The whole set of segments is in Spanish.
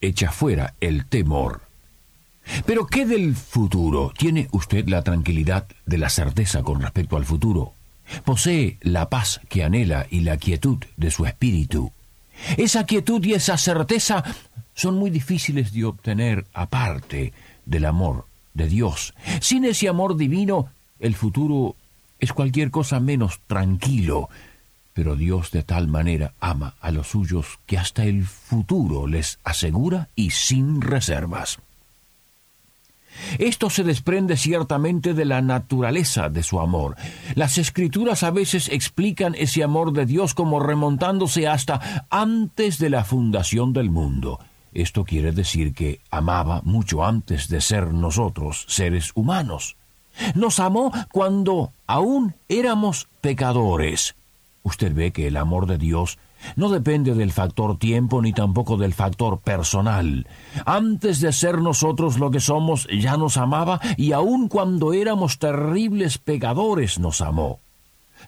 echa fuera el temor. Pero ¿qué del futuro? ¿Tiene usted la tranquilidad de la certeza con respecto al futuro? ¿Posee la paz que anhela y la quietud de su espíritu? Esa quietud y esa certeza son muy difíciles de obtener aparte del amor de Dios. Sin ese amor divino, el futuro es cualquier cosa menos tranquilo, pero Dios de tal manera ama a los suyos que hasta el futuro les asegura y sin reservas. Esto se desprende ciertamente de la naturaleza de su amor. Las escrituras a veces explican ese amor de Dios como remontándose hasta antes de la fundación del mundo. Esto quiere decir que amaba mucho antes de ser nosotros seres humanos. Nos amó cuando aún éramos pecadores usted ve que el amor de Dios no depende del factor tiempo ni tampoco del factor personal. Antes de ser nosotros lo que somos, ya nos amaba y aun cuando éramos terribles pecadores nos amó.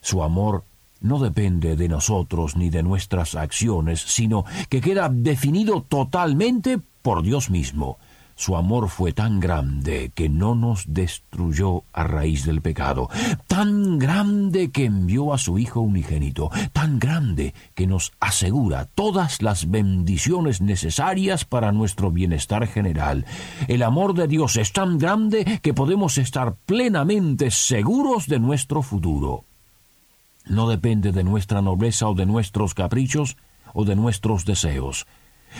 Su amor no depende de nosotros ni de nuestras acciones, sino que queda definido totalmente por Dios mismo. Su amor fue tan grande que no nos destruyó a raíz del pecado, tan grande que envió a su Hijo unigénito, tan grande que nos asegura todas las bendiciones necesarias para nuestro bienestar general. El amor de Dios es tan grande que podemos estar plenamente seguros de nuestro futuro. No depende de nuestra nobleza o de nuestros caprichos o de nuestros deseos.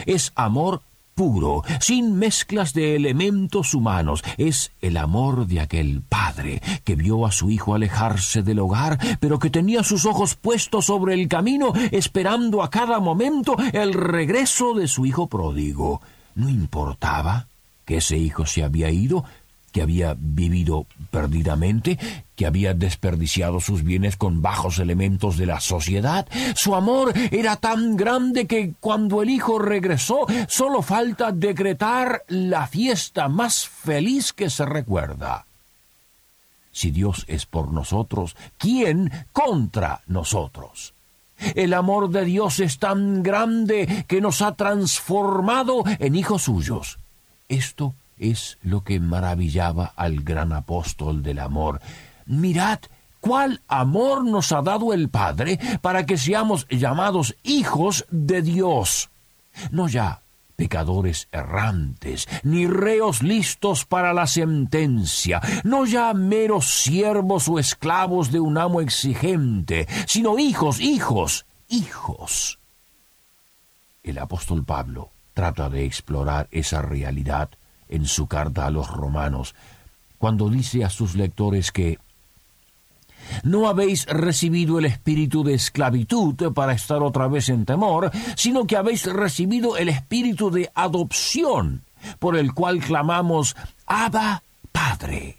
Es amor puro, sin mezclas de elementos humanos. Es el amor de aquel padre que vio a su hijo alejarse del hogar, pero que tenía sus ojos puestos sobre el camino, esperando a cada momento el regreso de su hijo pródigo. No importaba que ese hijo se había ido, que había vivido perdidamente, que había desperdiciado sus bienes con bajos elementos de la sociedad. Su amor era tan grande que cuando el hijo regresó solo falta decretar la fiesta más feliz que se recuerda. Si Dios es por nosotros, ¿quién contra nosotros? El amor de Dios es tan grande que nos ha transformado en hijos suyos. Esto es lo que maravillaba al gran apóstol del amor. Mirad cuál amor nos ha dado el Padre para que seamos llamados hijos de Dios. No ya pecadores errantes, ni reos listos para la sentencia, no ya meros siervos o esclavos de un amo exigente, sino hijos, hijos, hijos. El apóstol Pablo trata de explorar esa realidad en su carta a los romanos, cuando dice a sus lectores que no habéis recibido el espíritu de esclavitud para estar otra vez en temor, sino que habéis recibido el espíritu de adopción, por el cual clamamos Abba Padre.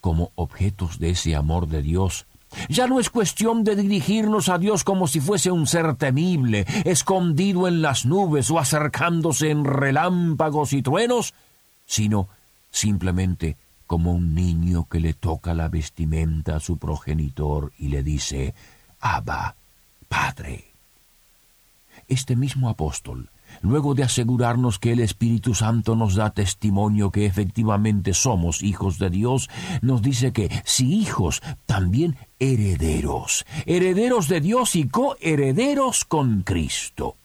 Como objetos de ese amor de Dios, ya no es cuestión de dirigirnos a Dios como si fuese un ser temible, escondido en las nubes o acercándose en relámpagos y truenos, sino simplemente como un niño que le toca la vestimenta a su progenitor y le dice, Abba, Padre. Este mismo apóstol, luego de asegurarnos que el Espíritu Santo nos da testimonio que efectivamente somos hijos de Dios, nos dice que si hijos, también herederos, herederos de Dios y coherederos con Cristo.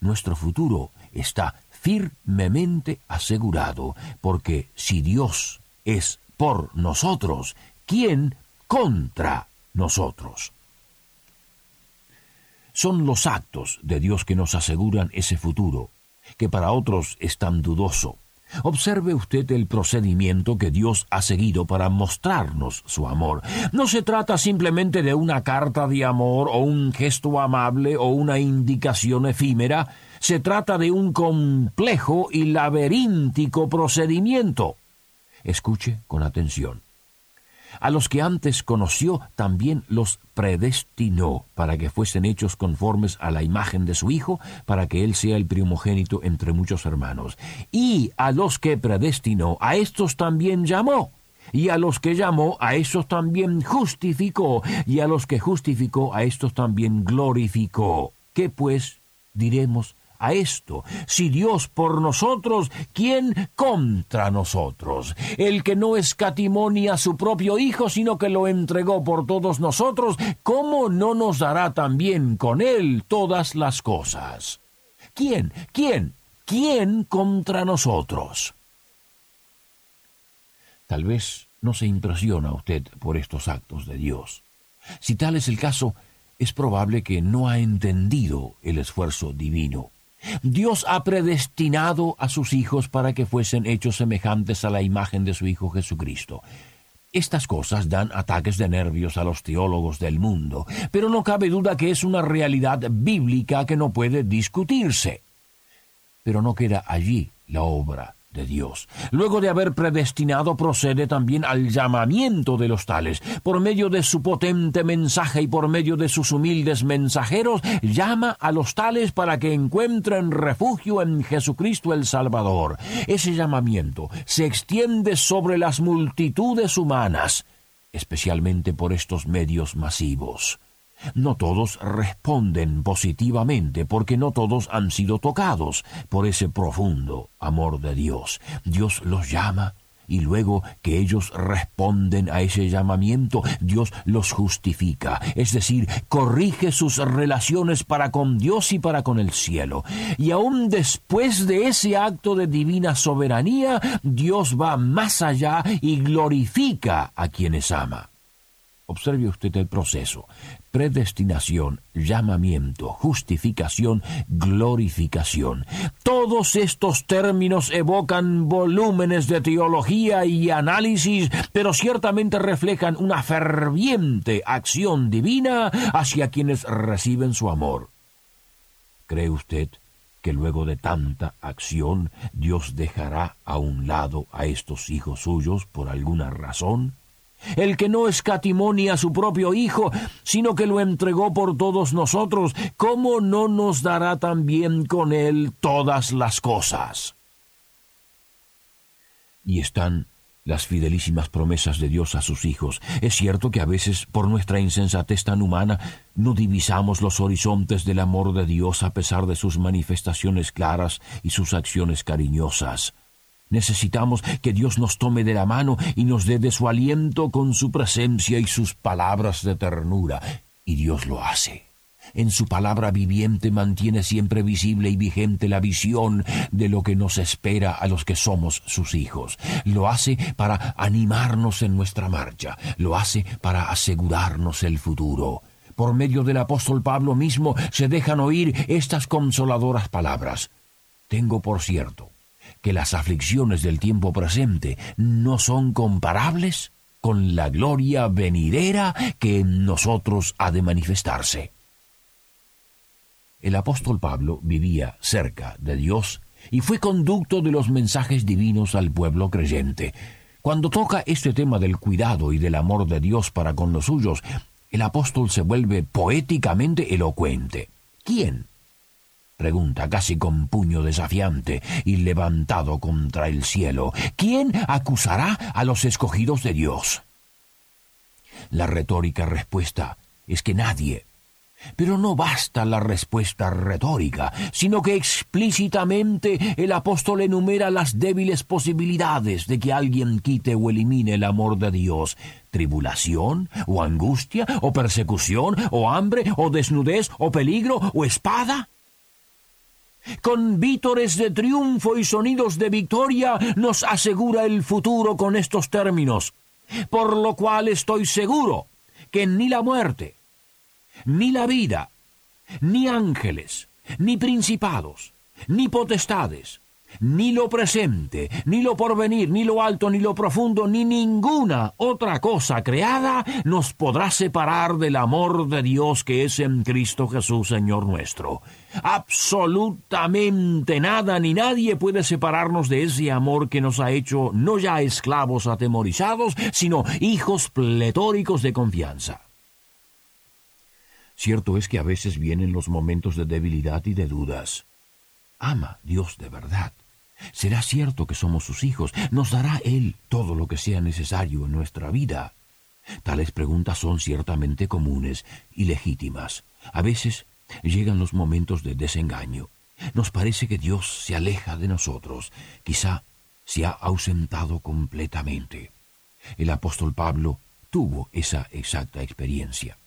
Nuestro futuro está firmemente asegurado, porque si Dios es por nosotros, ¿quién contra nosotros? Son los actos de Dios que nos aseguran ese futuro, que para otros es tan dudoso. Observe usted el procedimiento que Dios ha seguido para mostrarnos su amor. No se trata simplemente de una carta de amor o un gesto amable o una indicación efímera, Se trata de un complejo y laberíntico procedimiento. Escuche con atención. A los que antes conoció también los predestinó para que fuesen hechos conformes a la imagen de su Hijo, para que Él sea el primogénito entre muchos hermanos. Y a los que predestinó, a estos también llamó. Y a los que llamó, a estos también justificó. Y a los que justificó, a estos también glorificó. ¿Qué pues diremos a esto. Si Dios por nosotros, ¿quién contra nosotros? El que no escatimó ni a su propio Hijo, sino que lo entregó por todos nosotros, ¿cómo no nos dará también con él todas las cosas? ¿Quién? ¿Quién? ¿Quién contra nosotros? Tal vez no se impresiona usted por estos actos de Dios. Si tal es el caso, es probable que no ha entendido el esfuerzo divino. Dios ha predestinado a sus hijos para que fuesen hechos semejantes a la imagen de su Hijo Jesucristo. Estas cosas dan ataques de nervios a los teólogos del mundo, pero no cabe duda que es una realidad bíblica que no puede discutirse. Pero no queda allí la obra de Dios. Luego de haber predestinado, procede también al llamamiento de los tales. Por medio de su potente mensaje y por medio de sus humildes mensajeros, llama a los tales para que encuentren refugio en Jesucristo el Salvador. Ese llamamiento se extiende sobre las multitudes humanas, especialmente por estos medios masivos. No todos responden positivamente porque no todos han sido tocados por ese profundo amor de Dios. Dios los llama y luego que ellos responden a ese llamamiento, Dios los justifica, es decir, corrige sus relaciones para con Dios y para con el cielo. Y aún después de ese acto de divina soberanía, Dios va más allá y glorifica a quienes ama. Observe usted el proceso. Predestinación, llamamiento, justificación, glorificación. Todos estos términos evocan volúmenes de teología y análisis, pero ciertamente reflejan una ferviente acción divina hacia quienes reciben su amor. ¿Cree usted que luego de tanta acción Dios dejará a un lado a estos hijos suyos por alguna razón? El que no escatimó ni a su propio Hijo, sino que lo entregó por todos nosotros, ¿cómo no nos dará también con él todas las cosas? Y están las fidelísimas promesas de Dios a sus hijos. Es cierto que a veces, por nuestra insensatez tan humana, no divisamos los horizontes del amor de Dios a pesar de sus manifestaciones claras y sus acciones cariñosas. Necesitamos que Dios nos tome de la mano y nos dé de su aliento con su presencia y sus palabras de ternura. Y Dios lo hace. En su palabra viviente mantiene siempre visible y vigente la visión de lo que nos espera a los que somos sus hijos. Lo hace para animarnos en nuestra marcha. Lo hace para asegurarnos el futuro. Por medio del apóstol Pablo mismo se dejan oír estas consoladoras palabras. Tengo por cierto que las aflicciones del tiempo presente no son comparables con la gloria venidera que en nosotros ha de manifestarse. El apóstol Pablo vivía cerca de Dios y fue conducto de los mensajes divinos al pueblo creyente. Cuando toca este tema del cuidado y del amor de Dios para con los suyos, el apóstol se vuelve poéticamente elocuente. ¿Quién pregunta casi con puño desafiante y levantado contra el cielo. ¿Quién acusará a los escogidos de Dios? La retórica respuesta es que nadie. Pero no basta la respuesta retórica, sino que explícitamente el apóstol enumera las débiles posibilidades de que alguien quite o elimine el amor de Dios. Tribulación, o angustia, o persecución, o hambre, o desnudez, o peligro, o espada con vítores de triunfo y sonidos de victoria, nos asegura el futuro con estos términos, por lo cual estoy seguro que ni la muerte, ni la vida, ni ángeles, ni principados, ni potestades, ni lo presente, ni lo porvenir, ni lo alto, ni lo profundo, ni ninguna otra cosa creada nos podrá separar del amor de Dios que es en Cristo Jesús, Señor nuestro. Absolutamente nada ni nadie puede separarnos de ese amor que nos ha hecho no ya esclavos atemorizados, sino hijos pletóricos de confianza. Cierto es que a veces vienen los momentos de debilidad y de dudas. Ama Dios de verdad. Será cierto que somos sus hijos. Nos dará Él todo lo que sea necesario en nuestra vida. Tales preguntas son ciertamente comunes y legítimas. A veces llegan los momentos de desengaño. Nos parece que Dios se aleja de nosotros. Quizá se ha ausentado completamente. El apóstol Pablo tuvo esa exacta experiencia.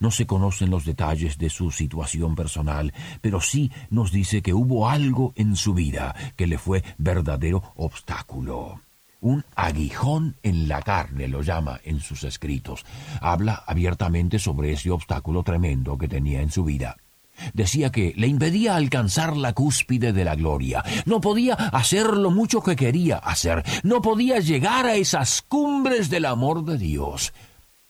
No se conocen los detalles de su situación personal, pero sí nos dice que hubo algo en su vida que le fue verdadero obstáculo. Un aguijón en la carne lo llama en sus escritos. Habla abiertamente sobre ese obstáculo tremendo que tenía en su vida. Decía que le impedía alcanzar la cúspide de la gloria. No podía hacer lo mucho que quería hacer. No podía llegar a esas cumbres del amor de Dios.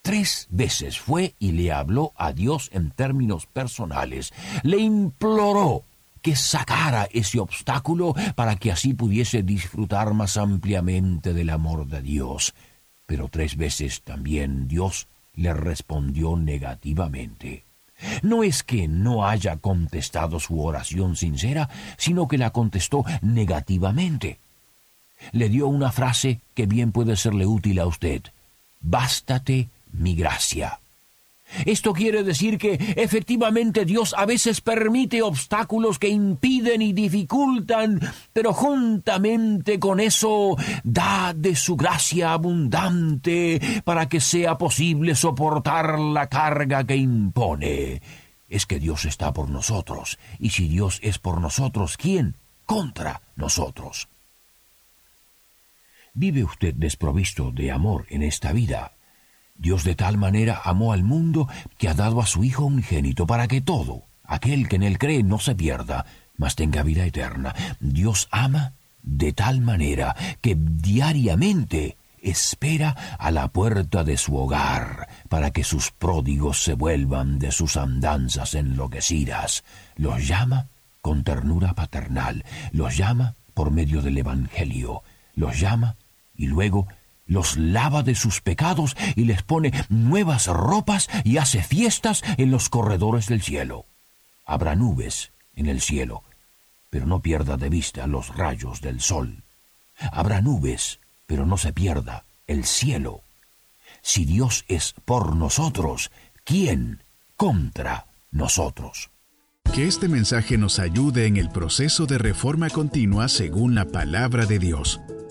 Tres veces fue y le habló a Dios en términos personales. Le imploró que sacara ese obstáculo para que así pudiese disfrutar más ampliamente del amor de Dios. Pero tres veces también Dios le respondió negativamente. No es que no haya contestado su oración sincera, sino que la contestó negativamente. Le dio una frase que bien puede serle útil a usted. Bástate mi gracia. Esto quiere decir que efectivamente Dios a veces permite obstáculos que impiden y dificultan, pero juntamente con eso da de su gracia abundante para que sea posible soportar la carga que impone. Es que Dios está por nosotros, y si Dios es por nosotros, ¿quién contra nosotros? ¿Vive usted desprovisto de amor en esta vida? Dios de tal manera amó al mundo que ha dado a su Hijo unigénito para que todo, aquel que en él cree, no se pierda, mas tenga vida eterna. Dios ama de tal manera que diariamente espera a la puerta de su hogar para que sus pródigos se vuelvan de sus andanzas enloquecidas. Los llama con ternura paternal, los llama por medio del Evangelio, los llama y luego los lava de sus pecados y les pone nuevas ropas y hace fiestas en los corredores del cielo. Habrá nubes en el cielo, pero no pierda de vista los rayos del sol. Habrá nubes, pero no se pierda el cielo. Si Dios es por nosotros, ¿quién contra nosotros? Que este mensaje nos ayude en el proceso de reforma continua según la palabra de Dios.